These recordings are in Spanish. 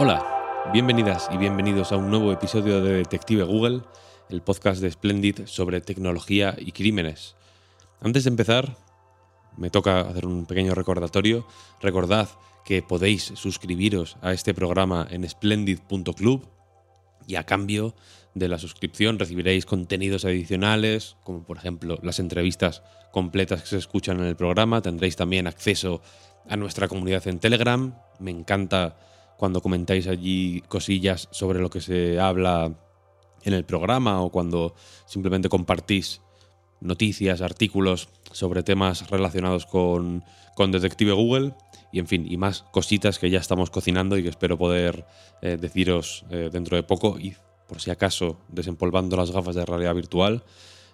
Hola, bienvenidas y bienvenidos a un nuevo episodio de Detective Google, el podcast de Splendid sobre tecnología y crímenes. Antes de empezar, me toca hacer un pequeño recordatorio. Recordad que podéis suscribiros a este programa en splendid.club y a cambio de la suscripción recibiréis contenidos adicionales, como por ejemplo las entrevistas completas que se escuchan en el programa. Tendréis también acceso a nuestra comunidad en Telegram. Me encanta cuando comentáis allí cosillas sobre lo que se habla en el programa o cuando simplemente compartís noticias, artículos sobre temas relacionados con, Detective Google y en fin, y más cositas que ya estamos cocinando y que espero poder eh, deciros eh, dentro de poco y por si acaso desempolvando las gafas de realidad virtual.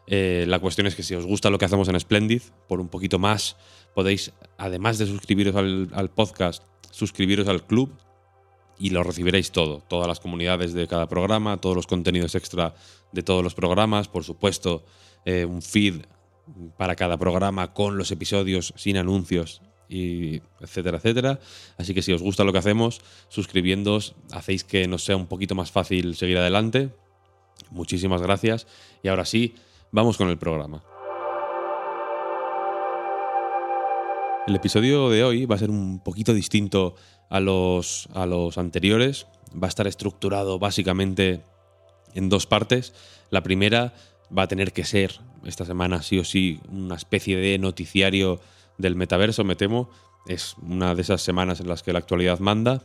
Eh, la cuestión es que si os gusta lo que hacemos en Splendid, por un poquito más podéis, además de suscribiros al podcast, suscribiros al club y lo recibiréis todo, todas las comunidades de cada programa, todos los contenidos extra de todos los programas, por supuesto, eh, un feed para cada programa con los episodios sin anuncios y etcétera, etcétera. Así que si os gusta lo que hacemos, suscribiéndoos hacéis que nos sea un poquito más fácil seguir adelante. Muchísimas gracias y ahora sí, vamos con el programa. El episodio de hoy va a ser un poquito distinto a los, a los anteriores. Va a estar estructurado básicamente en dos partes. La primera va a tener que ser esta semana sí o sí una especie de noticiario del metaverso, me temo. Es una de esas semanas en las que la actualidad manda.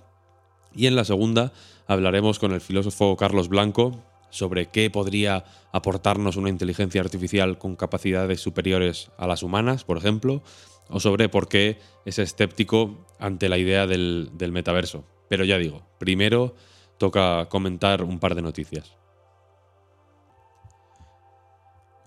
Y en la segunda hablaremos con el filósofo Carlos Blanco sobre qué podría aportarnos una inteligencia artificial con capacidades superiores a las humanas, por ejemplo, o sobre por qué es escéptico ante la idea del, metaverso. Pero ya digo, primero toca comentar un par de noticias.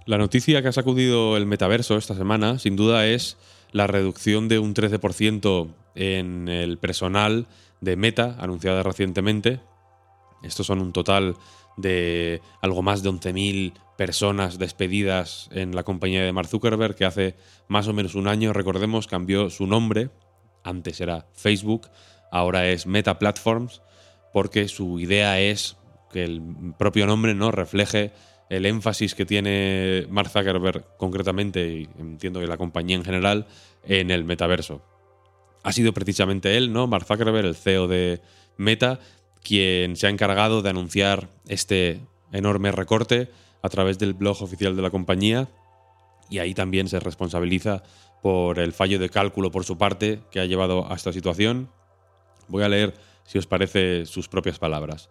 La noticia que ha sacudido el metaverso esta semana, sin duda, es la reducción de un 13% en el personal de Meta, anunciada recientemente. Estos son un total de algo más de 11.000 personas despedidas en la compañía de Mark Zuckerberg, que hace más o menos un año, recordemos, cambió su nombre. Antes era Facebook, ahora es Meta Platforms, porque su idea es que el propio nombre no refleje el énfasis que tiene Mark Zuckerberg concretamente, y entiendo que la compañía en general, en el metaverso. Ha sido precisamente él, ¿no? Mark Zuckerberg, el CEO de Meta, quien se ha encargado de anunciar este enorme recorte a través del blog oficial de la compañía y ahí también se responsabiliza por el fallo de cálculo por su parte que ha llevado a esta situación. Voy a leer, si os parece, sus propias palabras.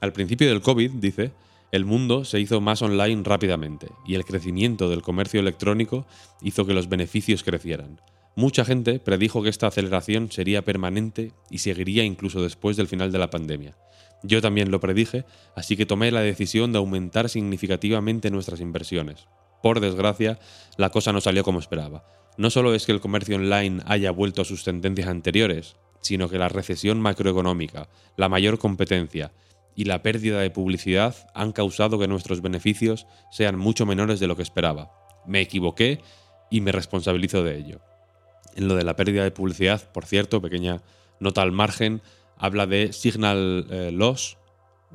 Al principio del COVID, dice, el mundo se hizo más online rápidamente y el crecimiento del comercio electrónico hizo que los beneficios crecieran. Mucha gente predijo que esta aceleración sería permanente y seguiría incluso después del final de la pandemia. Yo también lo predije, así que tomé la decisión de aumentar significativamente nuestras inversiones. Por desgracia, la cosa no salió como esperaba. No solo es que el comercio online haya vuelto a sus tendencias anteriores, sino que la recesión macroeconómica, la mayor competencia y la pérdida de publicidad han causado que nuestros beneficios sean mucho menores de lo que esperaba. Me equivoqué y me responsabilizo de ello. En lo de la pérdida de publicidad, por cierto, pequeña nota al margen, habla de signal eh, loss,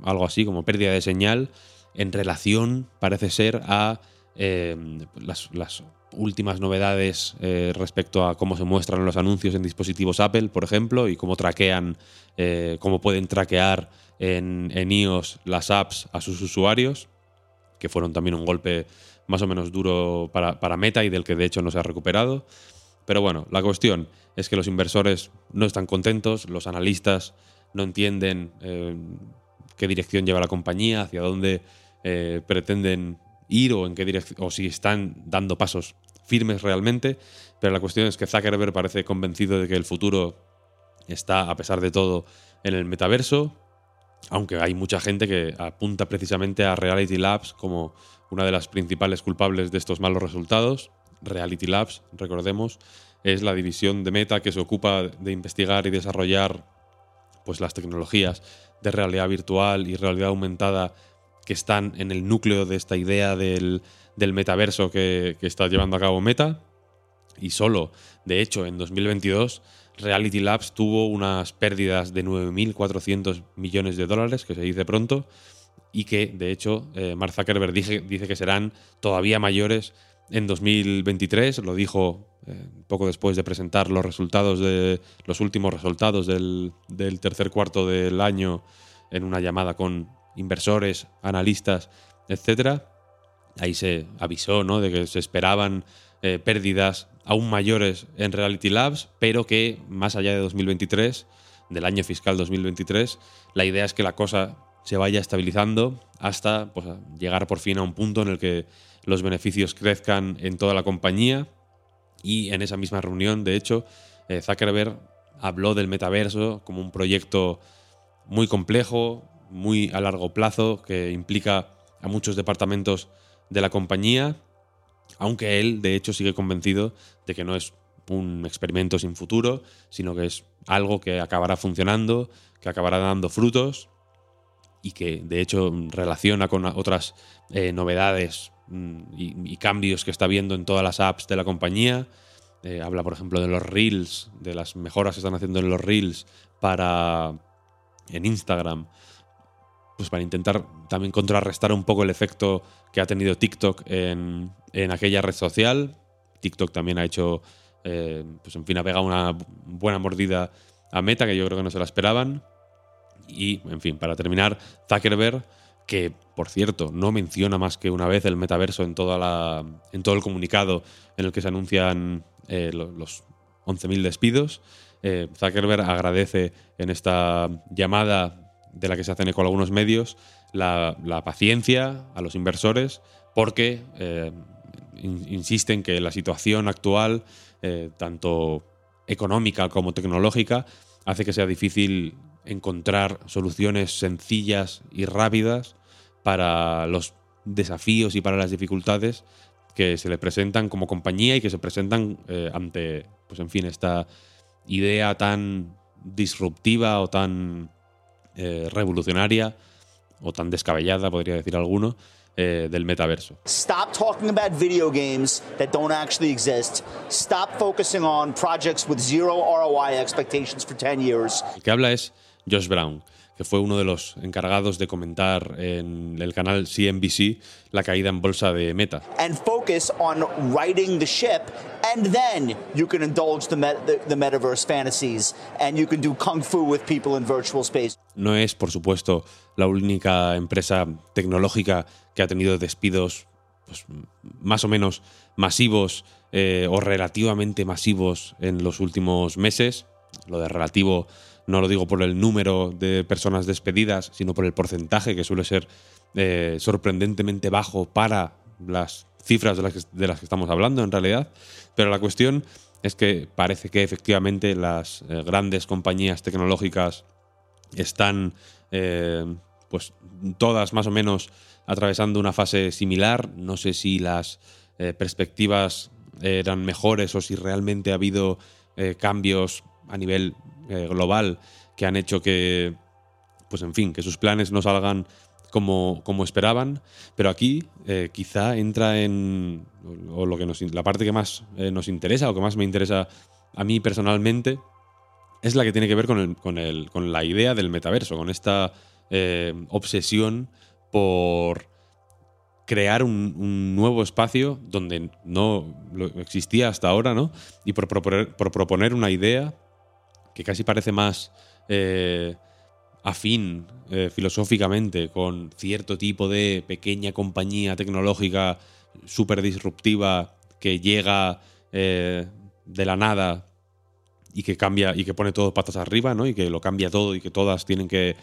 algo así como pérdida de señal, en relación, parece ser, a eh, las, últimas novedades eh, respecto a cómo se muestran los anuncios en dispositivos Apple, por ejemplo, y cómo traquean, cómo pueden traquear en, iOS las apps a sus usuarios, que fueron también un golpe más o menos duro para Meta y del que de hecho no se ha recuperado. Pero bueno, la cuestión es que los inversores no están contentos, los analistas no entienden eh, qué dirección lleva la compañía, hacia dónde pretenden ir o en qué dirección, o si están dando pasos firmes realmente, pero la cuestión es que Zuckerberg parece convencido de que el futuro está, a pesar de todo, en el metaverso, aunque hay mucha gente que apunta precisamente a Reality Labs como una de las principales culpables de estos malos resultados. Reality Labs, recordemos, es la división de Meta que se ocupa de investigar y desarrollar pues, las tecnologías de realidad virtual y realidad aumentada que están en el núcleo de esta idea del, metaverso que, que, está llevando a cabo Meta. Y solo, de hecho, en 2022, Reality Labs tuvo unas pérdidas de 9.400 millones de dólares, que se dice pronto, y que, de hecho, eh, Mark Zuckerberg dice, que serán todavía mayores en 2023. Lo dijo eh, poco después de presentar los resultados de los últimos resultados del, tercer cuarto del año en una llamada con inversores, analistas, etcétera. Ahí se avisó ¿no? de que se esperaban eh, pérdidas aún mayores en Reality Labs, pero que más allá de 2023, del año fiscal 2023, la idea es que la cosa se vaya estabilizando hasta pues, llegar por fin a un punto en el que los beneficios crezcan en toda la compañía. Y en esa misma reunión, de hecho, eh, Zuckerberg habló del metaverso como un proyecto muy complejo, muy a largo plazo que implica a muchos departamentos de la compañía, aunque él de hecho sigue convencido de que no es un experimento sin futuro, sino que es algo que acabará funcionando, que acabará dando frutos y que de hecho relaciona con otras eh, novedades mm, y, cambios que está viendo en todas las apps de la compañía. Eh, habla, por ejemplo, de los reels, de las mejoras que están haciendo en los reels para en Instagram pues para intentar también contrarrestar un poco el efecto que ha tenido TikTok en, aquella red social. TikTok también ha hecho, eh, pues en fin, ha pegado una buena mordida a Meta, que yo creo que no se la esperaban. Y, en fin, para terminar, Zuckerberg, que por cierto no menciona más que una vez el metaverso en, toda la, en todo el comunicado en el que se anuncian eh, los 11.000 despidos. Eh, Zuckerberg agradece en esta llamada de la que se hacen eco algunos medios, la, paciencia a los inversores, porque eh, insisten que la situación actual, eh, tanto económica como tecnológica, hace que sea difícil encontrar soluciones sencillas y rápidas para los desafíos y para las dificultades que se le presentan como compañía y que se presentan eh, ante, pues en fin, esta idea tan disruptiva o tan eh, revolucionaria o tan descabellada, podría decir alguno, eh, del metaverso. Stop talking about video games that don't actually exist. Stop focusing on projects with zero ROI expectations for 10 years. El que habla es Josh Brown que fue uno de los encargados de comentar en el canal CNBC la caída en bolsa de Meta. And focus on righting the ship and then you can indulge the, the, the metaverse fantasies and you can do kung fu with people in virtual space. No es, por supuesto, la única empresa tecnológica que ha tenido despidos pues, más o menos masivos eh, o relativamente masivos en los últimos meses. Lo de relativo no lo digo por el número de personas despedidas, sino por el porcentaje que suele ser eh, sorprendentemente bajo para las cifras de las, que, estamos hablando en realidad. Pero la cuestión es que parece que efectivamente las eh, grandes compañías tecnológicas están eh, pues todas más o menos atravesando una fase similar. No sé si las perspectivas eran mejores o si realmente ha habido cambios a nivel eh, global que han hecho que, pues en fin, que sus planes no salgan como, como esperaban. Pero aquí eh, quizá entra en o lo que nos, la parte que más eh, nos interesa o que más me interesa a mí personalmente es la que tiene que ver con, el, con, el, con la idea del metaverso, con esta obsesión por crear un, nuevo espacio donde no existía hasta ahora, ¿no? Y por proponer, por proponer una idea que casi parece más eh, afín eh, filosóficamente con cierto tipo de pequeña compañía tecnológica súper disruptiva que llega eh, de la nada y que cambia y que pone todo patas arriba, ¿no? Y que lo cambia todo y que todas tienen que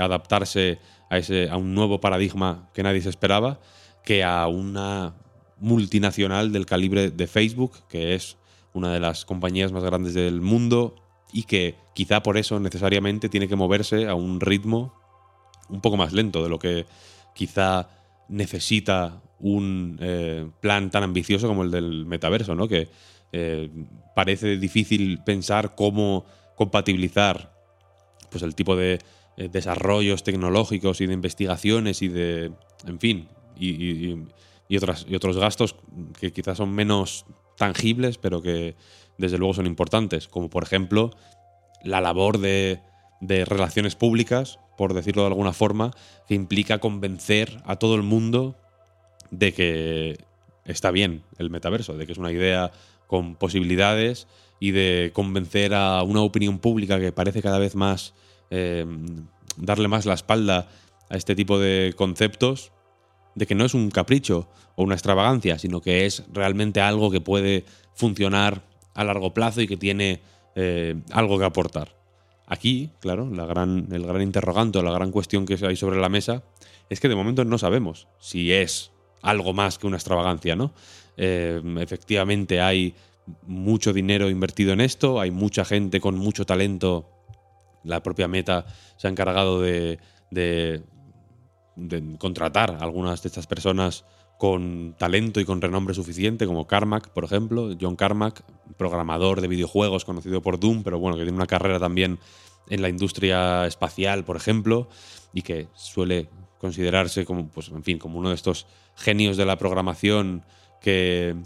adaptarse a, ese, a un nuevo paradigma que nadie se esperaba, que a una multinacional del calibre de Facebook, que es una de las compañías más grandes del mundo y que quizá por eso necesariamente tiene que moverse a un ritmo un poco más lento de lo que quizá necesita un eh, plan tan ambicioso como el del metaverso, ¿no? Que eh, parece difícil pensar cómo compatibilizar pues, el tipo de eh, desarrollos tecnológicos y de investigaciones y de, en fin, y, y, otras, y otros gastos que quizás son menos tangibles, pero que desde luego son importantes, como por ejemplo la labor de, relaciones públicas, por decirlo de alguna forma, que implica convencer a todo el mundo de que está bien el metaverso, de que es una idea con posibilidades y de convencer a una opinión pública que parece cada vez más eh, darle más la espalda a este tipo de conceptos, de que no es un capricho o una extravagancia, sino que es realmente algo que puede funcionar a largo plazo y que tiene eh, algo que aportar. Aquí, claro, la gran, el gran interrogante o la gran cuestión que hay sobre la mesa es que de momento no sabemos si es algo más que una extravagancia, ¿no? Eh, efectivamente hay mucho dinero invertido en esto, hay mucha gente con mucho talento. La propia Meta se ha encargado de, de, contratar a algunas de estas personas con talento y con renombre suficiente, como Carmack, por ejemplo, John Carmack, programador de videojuegos conocido por Doom, pero bueno, que tiene una carrera también en la industria espacial, por ejemplo, y que suele considerarse como, pues, en fin, como uno de estos genios de la programación que,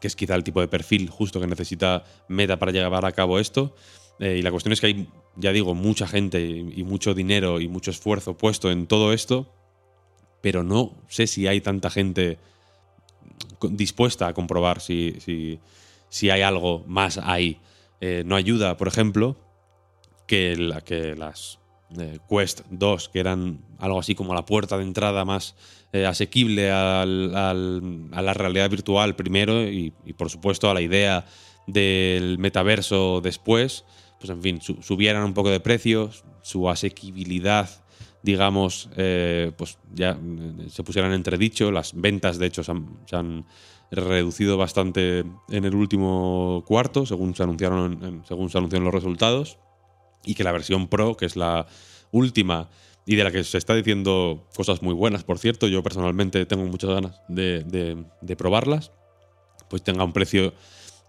es quizá el tipo de perfil justo que necesita Meta para llevar a cabo esto. Eh, y la cuestión es que hay, ya digo, mucha gente y, mucho dinero y mucho esfuerzo puesto en todo esto, pero no sé si hay tanta gente dispuesta a comprobar si, si, hay algo más ahí. Eh, no ayuda, por ejemplo, que, la, que las eh, Quest 2, que eran algo así como la puerta de entrada más eh, asequible a la realidad virtual primero y, por supuesto a la idea del metaverso después, pues en fin, subieran un poco de precio, su asequibilidad, digamos, eh, pues ya se pusieran entredicho, las ventas de hecho se han, reducido bastante en el último cuarto, según se anunciaron, según se anunciaron los resultados y que la versión Pro, que es la última y de la que se está diciendo cosas muy buenas, por cierto, yo personalmente tengo muchas ganas de, probarlas, pues tenga un precio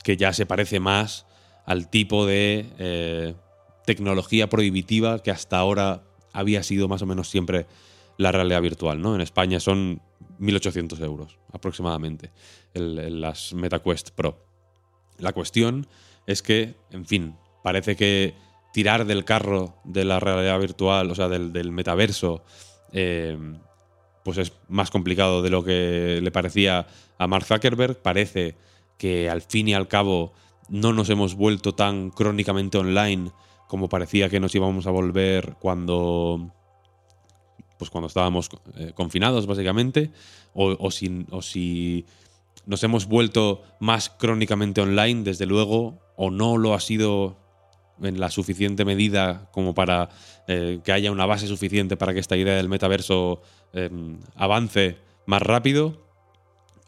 que ya se parece más al tipo de eh, tecnología prohibitiva que hasta ahora había sido más o menos siempre la realidad virtual. ¿no? En España son 1.800 euros aproximadamente las MetaQuest Pro. La cuestión es que, en fin, parece que tirar del carro de la realidad virtual, o sea, del, metaverso, eh, pues es más complicado de lo que le parecía a Mark Zuckerberg. Parece que al fin y al cabo no nos hemos vuelto tan crónicamente online como parecía que nos íbamos a volver cuando pues cuando estábamos eh, confinados básicamente o, si, nos hemos vuelto más crónicamente online desde luego o no lo ha sido en la suficiente medida como para eh, que haya una base suficiente para que esta idea del metaverso em, avance más rápido.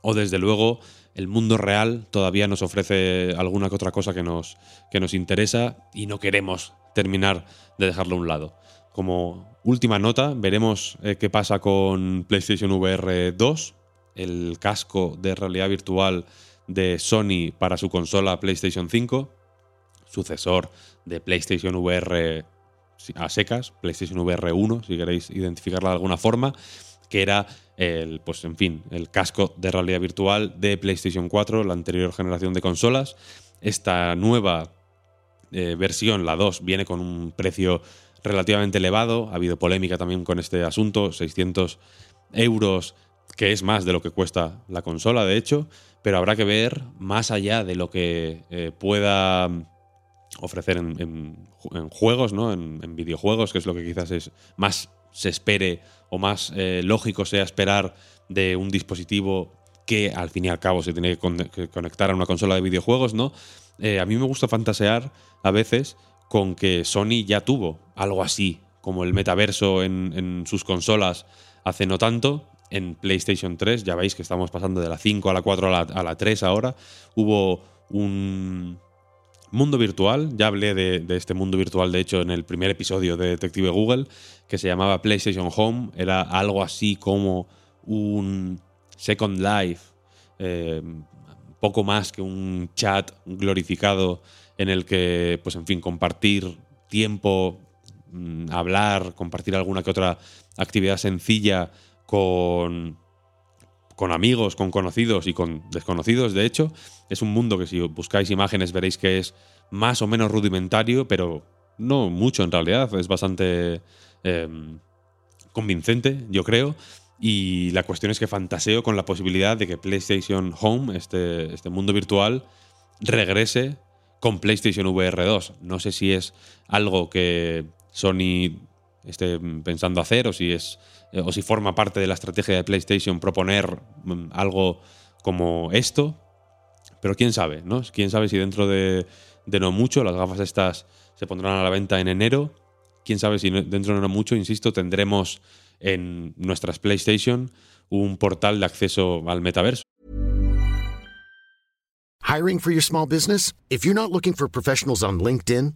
O desde luego el mundo real todavía nos ofrece alguna que otra cosa que nos, que nos interesa y no queremos terminar de dejarlo a un lado. Como última nota, veremos eh, qué pasa con PlayStation VR 2, el casco de realidad virtual de Sony para su consola PlayStation 5 sucesor de PlayStation VR a secas, PlayStation VR 1, si queréis identificarla de alguna forma, que era el, pues en fin, el casco de realidad virtual de PlayStation 4, la anterior generación de consolas. Esta nueva eh, versión, la 2, viene con un precio relativamente elevado. Ha habido polémica también con este asunto, 600 euros, que es más de lo que cuesta la consola, de hecho, pero habrá que ver más allá de lo que eh, pueda ofrecer en, juegos, ¿no? En, videojuegos, que es lo que quizás es más se espere o más eh, lógico sea esperar de un dispositivo que al fin y al cabo se tiene que, conectar a una consola de videojuegos, ¿no? Eh, a mí me gusta fantasear a veces con que Sony ya tuvo algo así como el metaverso en, sus consolas hace no tanto. En PlayStation 3, ya veis que estamos pasando de la 5 a la 4 a la, a la 3 ahora. Hubo un mundo virtual, ya hablé de, este mundo virtual, de hecho, en el primer episodio de Detective Google, que se llamaba PlayStation Home. Era algo así como un Second Life, eh, poco más que un chat glorificado en el que, pues en fin, compartir tiempo, mm, hablar, compartir alguna que otra actividad sencilla con, con amigos, con conocidos y con desconocidos, de hecho. Es un mundo que si buscáis imágenes veréis que es más o menos rudimentario, pero no mucho en realidad, es bastante eh, convincente, yo creo. Y la cuestión es que fantaseo con la posibilidad de que PlayStation Home, este, este mundo virtual, regrese con PlayStation VR 2. No sé si es algo que Sony esté pensando hacer o si es eh, o si forma parte de la estrategia de PlayStation proponer mm, algo como esto. Pero quién sabe, ¿no? Quién sabe si dentro de, no mucho las gafas estas se pondrán a la venta en enero. Quién sabe si dentro de no mucho, insisto, tendremos en nuestras PlayStation un portal de acceso al metaverso. LinkedIn.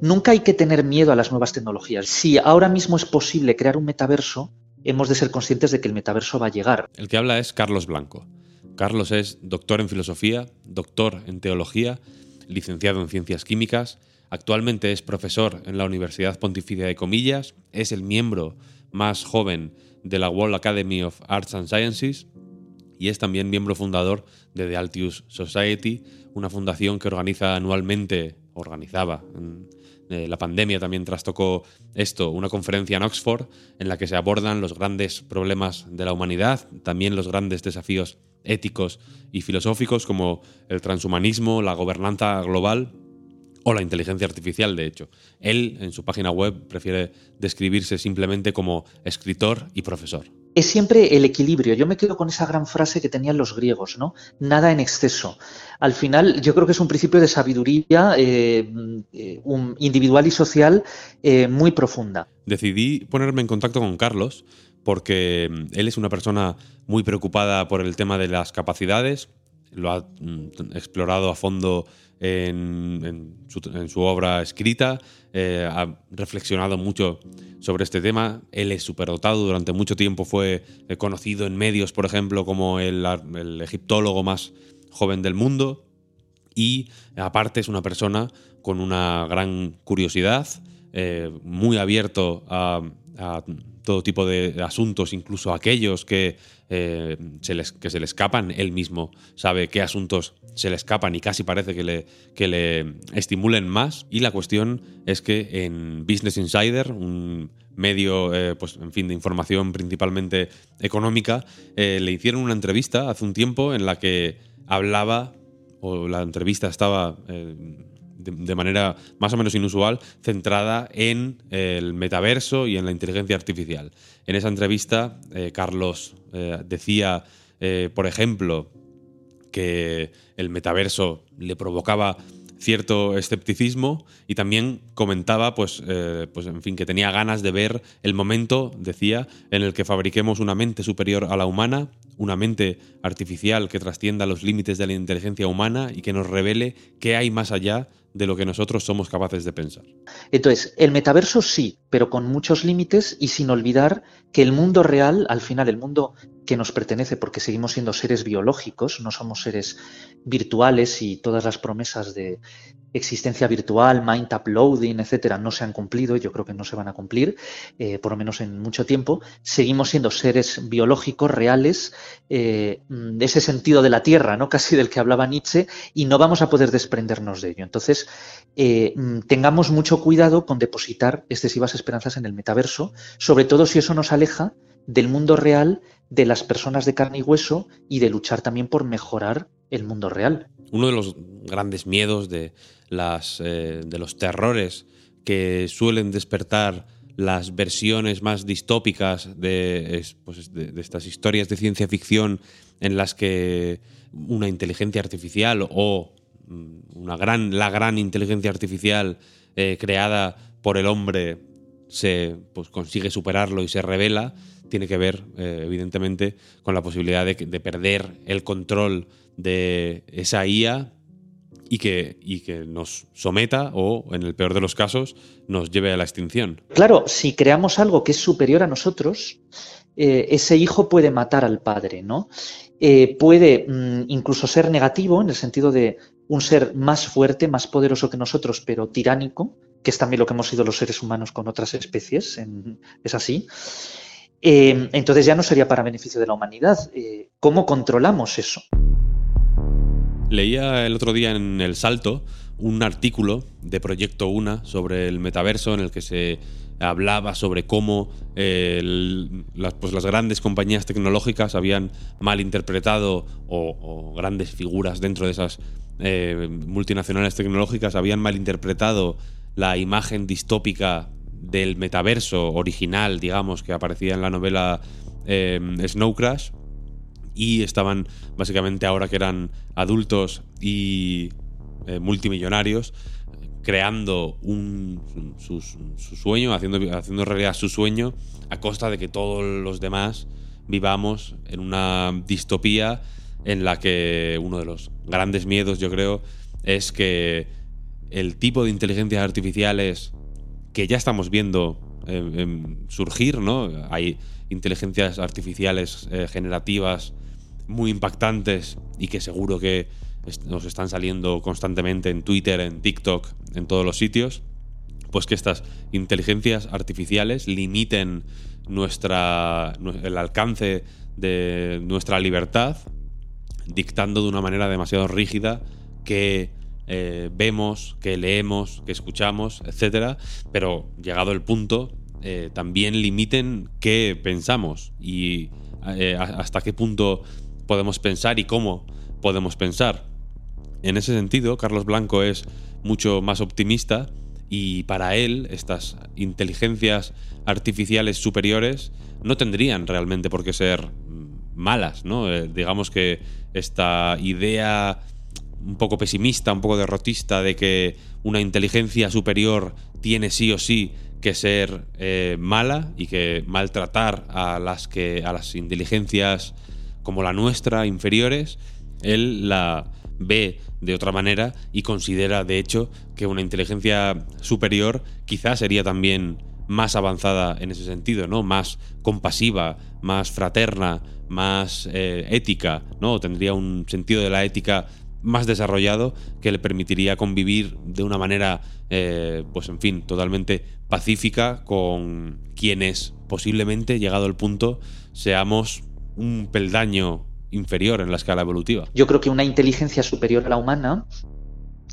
Nunca hay que tener miedo a las nuevas tecnologías. Si ahora mismo es posible crear un metaverso, hemos de ser conscientes de que el metaverso va a llegar. El que habla es Carlos Blanco. Carlos es doctor en filosofía, doctor en teología, licenciado en ciencias químicas, actualmente es profesor en la Universidad Pontificia de Comillas, es el miembro más joven de la World Academy of Arts and Sciences y es también miembro fundador de The Altius Society, una fundación que organiza anualmente, organizaba, eh, la pandemia también trastocó esto, una conferencia en Oxford en la que se abordan los grandes problemas de la humanidad, también los grandes desafíos éticos y filosóficos como el transhumanismo, la gobernanza global o la inteligencia artificial, de hecho. Él, en su página web, prefiere describirse simplemente como escritor y profesor. Es siempre el equilibrio. Yo me quedo con esa gran frase que tenían los griegos, ¿no? Nada en exceso. Al final, yo creo que es un principio de sabiduría eh, eh, individual y social eh, muy profunda. Decidí ponerme en contacto con Carlos porque mm, él es una persona muy preocupada por el tema de las capacidades, lo ha mm, explorado a fondo en, su, obra escrita, eh, ha reflexionado mucho sobre este tema, él es superdotado, durante mucho tiempo fue eh, conocido en medios, por ejemplo, como el, egiptólogo más joven del mundo. Y aparte es una persona con una gran curiosidad, eh, muy abierto a todo tipo de asuntos, incluso aquellos que, eh, se les, que se le escapan. Él mismo sabe qué asuntos se le escapan y casi parece que le, que le estimulen más. Y la cuestión es que en Business Insider, un medio, eh, pues, en fin, de información principalmente económica, eh, le hicieron una entrevista hace un tiempo en la que hablaba, o la entrevista estaba de, manera más o menos inusual, centrada en el metaverso y en la inteligencia artificial. En esa entrevista, eh, Carlos eh, decía, eh, por ejemplo, que el metaverso le provocaba cierto escepticismo y también comentaba, pues, pues, en fin, que tenía ganas de ver el momento, decía, en el que fabriquemos una mente superior a la humana, una mente artificial que trascienda los límites de la inteligencia humana y que nos revele qué hay más allá de lo que nosotros somos capaces de pensar. Entonces, el metaverso sí, pero con muchos límites y sin olvidar que el mundo real, al final el mundo que nos pertenece porque seguimos siendo seres biológicos, no somos seres virtuales y todas las promesas de existencia virtual, mind uploading, etcétera, no se han cumplido yo creo que no se van a cumplir, eh, por lo menos en mucho tiempo. Seguimos siendo seres biológicos reales, eh, de ese sentido de la Tierra, ¿no? casi del que hablaba Nietzsche, y no vamos a poder desprendernos de ello. Entonces, eh, mm, tengamos mucho cuidado con depositar excesivas esperanzas en el metaverso, sobre todo si eso nos aleja del mundo real, de las personas de carne y hueso y de luchar también por mejorar el mundo real. Uno de los grandes miedos de, eh, los terrores que suelen despertar las versiones más distópicas de, pues, de, estas historias de ciencia ficción en las que una inteligencia artificial o una gran, la gran inteligencia artificial eh, creada por el hombre se pues, consigue superarlo y se revela, tiene que ver, eh, evidentemente, con la posibilidad de, perder el control de esa IA y que, y que nos someta o, en el peor de los casos, nos lleve a la extinción. Claro, si creamos algo que es superior a nosotros, eh, ese hijo puede matar al padre, ¿no? Puede mm, incluso ser negativo en el sentido de un ser más fuerte, más poderoso que nosotros, pero tiránico, que es también lo que hemos sido los seres humanos con otras especies, es así. Eh, entonces ya no sería para beneficio de la humanidad. Eh, ¿Cómo controlamos eso? Leía el otro día en El Salto un artículo de Proyecto Una sobre el metaverso en el que se hablaba sobre cómo eh, las, pues las, grandes compañías tecnológicas habían malinterpretado o, grandes figuras dentro de esas multinacionales tecnológicas habían malinterpretado la imagen distópica del metaverso original, digamos, que aparecía en la novela eh, Snow Crash. Y estaban, básicamente, ahora que eran adultos y eh, multimillonarios, creando un, su, sueño, haciendo, haciendo realidad su sueño, a costa de que todos los demás vivamos en una distopía en la que uno de los grandes miedos, yo creo, es que el tipo de inteligencias artificiales que ya estamos viendo eh, em, surgir, ¿no? Hay inteligencias artificiales eh, generativas muy impactantes y que seguro que nos están saliendo constantemente en Twitter, en TikTok, en todos los sitios, pues que estas inteligencias artificiales limiten nuestra, el alcance de nuestra libertad, dictando de una manera demasiado rígida que eh, vemos, que leemos, que escuchamos, etcétera, pero llegado el punto, eh, también limiten qué pensamos y eh, hasta qué punto podemos pensar y cómo podemos pensar. En ese sentido, Carlos Blanco es mucho más optimista y para él estas inteligencias artificiales superiores no tendrían realmente por qué ser malas, ¿no? digamos que esta idea un poco pesimista, un poco derrotista de que una inteligencia superior tiene sí o sí que ser eh, mala y que maltratar a las que a las inteligencias como la nuestra inferiores, él la ve de otra manera y considera de hecho que una inteligencia superior quizás sería también más avanzada en ese sentido, ¿no? Más compasiva, más fraterna, más eh, ética, ¿no? Tendría un sentido de la ética más desarrollado que le permitiría convivir de una manera, eh, pues en fin, totalmente pacífica con quienes posiblemente, llegado el punto, seamos un peldaño inferior en la escala evolutiva. Yo creo que una inteligencia superior a la humana,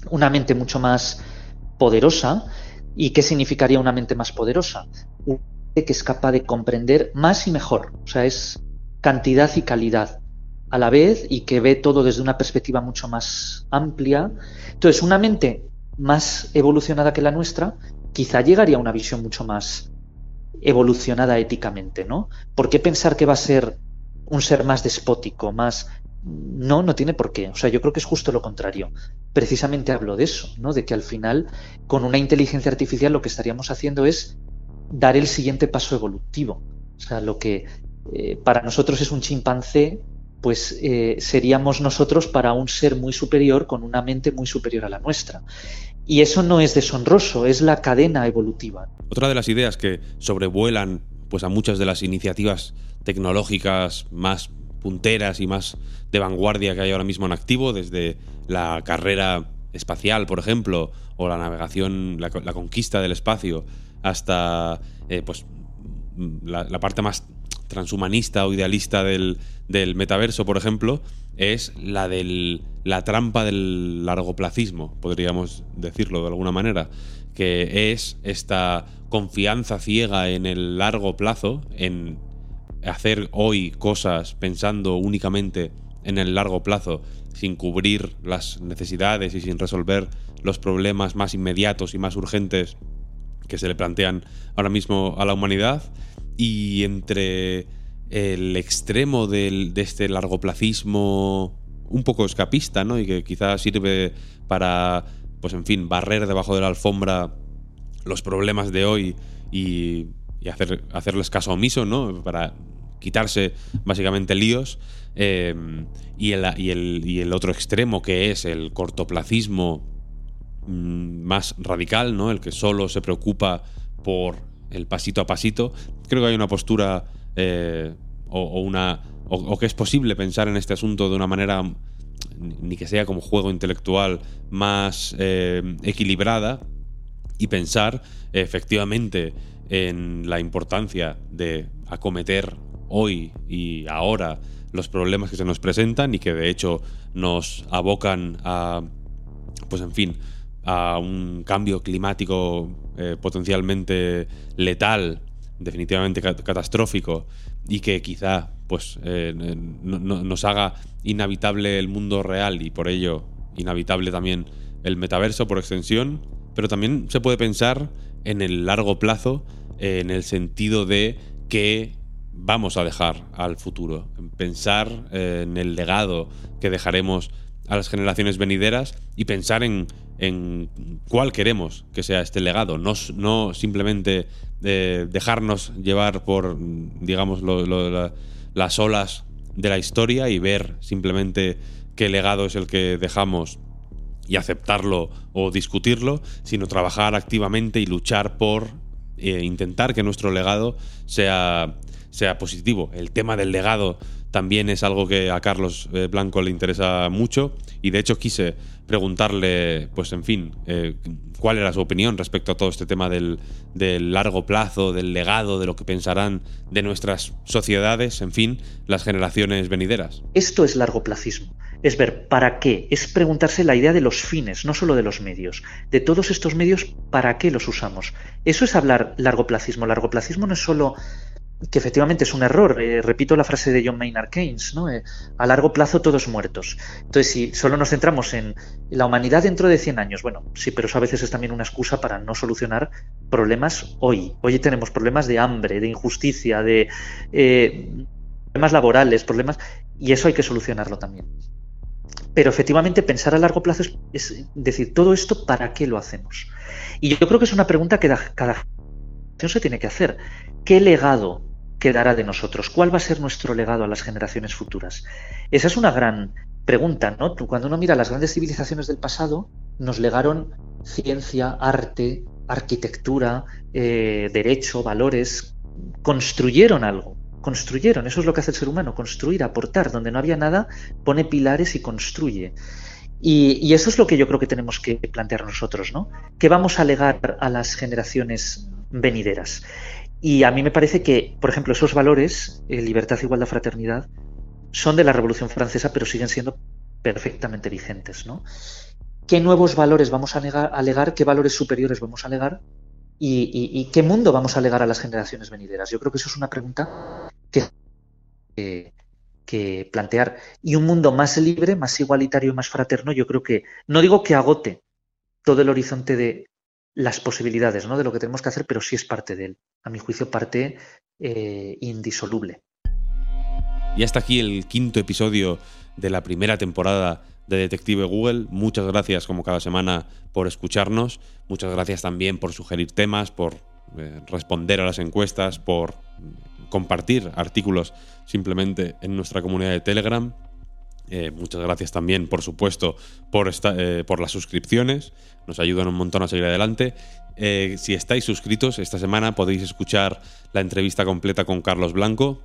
una mente mucho más poderosa, ¿y qué significaría una mente más poderosa? Una mente que es capaz de comprender más y mejor, o sea, es cantidad y calidad a la vez y que ve todo desde una perspectiva mucho más amplia. Entonces, una mente más evolucionada que la nuestra quizá llegaría a una visión mucho más evolucionada éticamente, ¿no? ¿Por qué pensar que va a ser un ser más despótico, más... No, no tiene por qué. O sea, yo creo que es justo lo contrario. Precisamente hablo de eso, ¿no? De que al final, con una inteligencia artificial lo que estaríamos haciendo es dar el siguiente paso evolutivo. O sea, lo que eh, para nosotros es un chimpancé, pues eh, seríamos nosotros para un ser muy superior con una mente muy superior a la nuestra. Y eso no es deshonroso, es la cadena evolutiva. Otra de las ideas que sobrevuelan pues a muchas de las iniciativas tecnológicas más punteras y más de vanguardia que hay ahora mismo en activo, desde la carrera espacial, por ejemplo, o la navegación, la, conquista del espacio, hasta eh, pues, la, parte más transhumanista o idealista del, del, metaverso, por ejemplo, es la de la trampa del largoplacismo, podríamos decirlo de alguna manera, que es esta confianza ciega en el largo plazo, en hacer hoy cosas pensando únicamente en el largo plazo, sin cubrir las necesidades y sin resolver los problemas más inmediatos y más urgentes que se le plantean ahora mismo a la humanidad. Y entre el extremo de este largoplacismo un poco escapista, ¿no? Y que quizás sirve para, pues en fin, barrer debajo de la alfombra los problemas de hoy y, hacer, hacerles caso omiso, ¿no? Para quitarse básicamente líos. Eh, y, el, y, el, otro extremo que es el cortoplacismo mm, más radical, ¿no? El que solo se preocupa por el pasito a pasito. Creo que hay una postura eh, o, una o, que es posible pensar en este asunto de una manera ni que sea como juego intelectual más eh, equilibrada y pensar efectivamente en la importancia de acometer hoy y ahora los problemas que se nos presentan y que de hecho nos abocan a, pues en fin, a un cambio climático eh, potencialmente letal, definitivamente catastrófico y que quizá pues eh, nos haga inhabitable el mundo real y por ello inhabitable también el metaverso por extensión, pero también se puede pensar en el largo plazo en el sentido de que vamos a dejar al futuro, pensar eh, en el legado que dejaremos a las generaciones venideras y pensar en, cuál queremos que sea este legado, no, no simplemente eh, dejarnos llevar por, digamos, las olas de la historia y ver simplemente qué legado es el que dejamos y aceptarlo o discutirlo, sino trabajar activamente y luchar por eh, intentar que nuestro legado sea sea positivo. El tema del legado también es algo que a Carlos eh, Blanco le interesa mucho y de hecho quise preguntarle, pues en fin, eh, cuál era su opinión respecto a todo este tema del, largo plazo, del legado, de lo que pensarán de nuestras sociedades, en fin, las generaciones venideras. Esto es largo placismo. Es ver para qué, es preguntarse la idea de los fines, no solo de los medios. De todos estos medios, ¿para qué los usamos? Eso es hablar largo placismo. Largo placismo no es solo que efectivamente es un error. Eh, repito la frase de John Maynard Keynes, ¿no? Eh, a largo plazo todos muertos. Entonces, si solo nos centramos en la humanidad dentro de 100 años, bueno, sí, pero eso a veces es también una excusa para no solucionar problemas hoy. Hoy tenemos problemas de hambre, de injusticia, de eh, problemas laborales, problemas, y eso hay que solucionarlo también. Pero efectivamente pensar a largo plazo es, decir, todo esto, ¿para qué lo hacemos? Y yo creo que es una pregunta que cada generación se tiene que hacer. ¿Qué legado quedará de nosotros? ¿Cuál va a ser nuestro legado a las generaciones futuras? Esa es una gran pregunta, ¿no? Cuando uno mira las grandes civilizaciones del pasado, nos legaron ciencia, arte, arquitectura, eh, derecho, valores, construyeron algo, construyeron, eso es lo que hace el ser humano, construir, aportar, donde no había nada, pone pilares y construye. Y, y, eso es lo que yo creo que tenemos que plantear nosotros, ¿no? ¿Qué vamos a legar a las generaciones venideras? Y a mí me parece que, por ejemplo, esos valores, eh, libertad, igualdad, fraternidad, son de la Revolución Francesa, pero siguen siendo perfectamente vigentes. ¿no? ¿Qué nuevos valores vamos a alegar? ¿Qué valores superiores vamos a alegar? Y, qué mundo vamos a alegar a las generaciones venideras? Yo creo que eso es una pregunta que, que plantear. Y un mundo más libre, más igualitario y más fraterno, yo creo que, no digo que agote todo el horizonte de las posibilidades ¿no? de lo que tenemos que hacer, pero sí es parte de él. A mi juicio, parte eh, indisoluble. Y hasta aquí el quinto episodio de la primera temporada de Detective Google. Muchas gracias, como cada semana, por escucharnos. Muchas gracias también por sugerir temas, por eh, responder a las encuestas, por compartir artículos simplemente en nuestra comunidad de Telegram. Eh, muchas gracias también, por supuesto, por, eh, por las suscripciones. Nos ayudan un montón a seguir adelante. Eh, si estáis suscritos, esta semana podéis escuchar la entrevista completa con Carlos Blanco.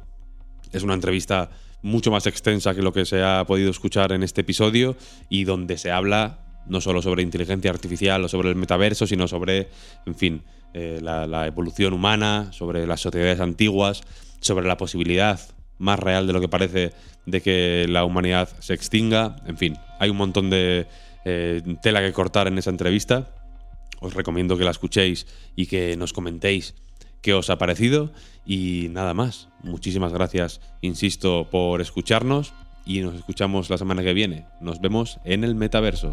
Es una entrevista mucho más extensa que lo que se ha podido escuchar en este episodio y donde se habla no solo sobre inteligencia artificial o sobre el metaverso, sino sobre, en fin, la evolución humana, sobre las sociedades antiguas, sobre la posibilidad más real de lo que parece de que la humanidad se extinga. En fin, hay un montón de eh, tela que cortar en esa entrevista. Os recomiendo que la escuchéis y que nos comentéis qué os ha parecido. Y nada más. Muchísimas gracias, insisto, por escucharnos y nos escuchamos la semana que viene. Nos vemos en el metaverso.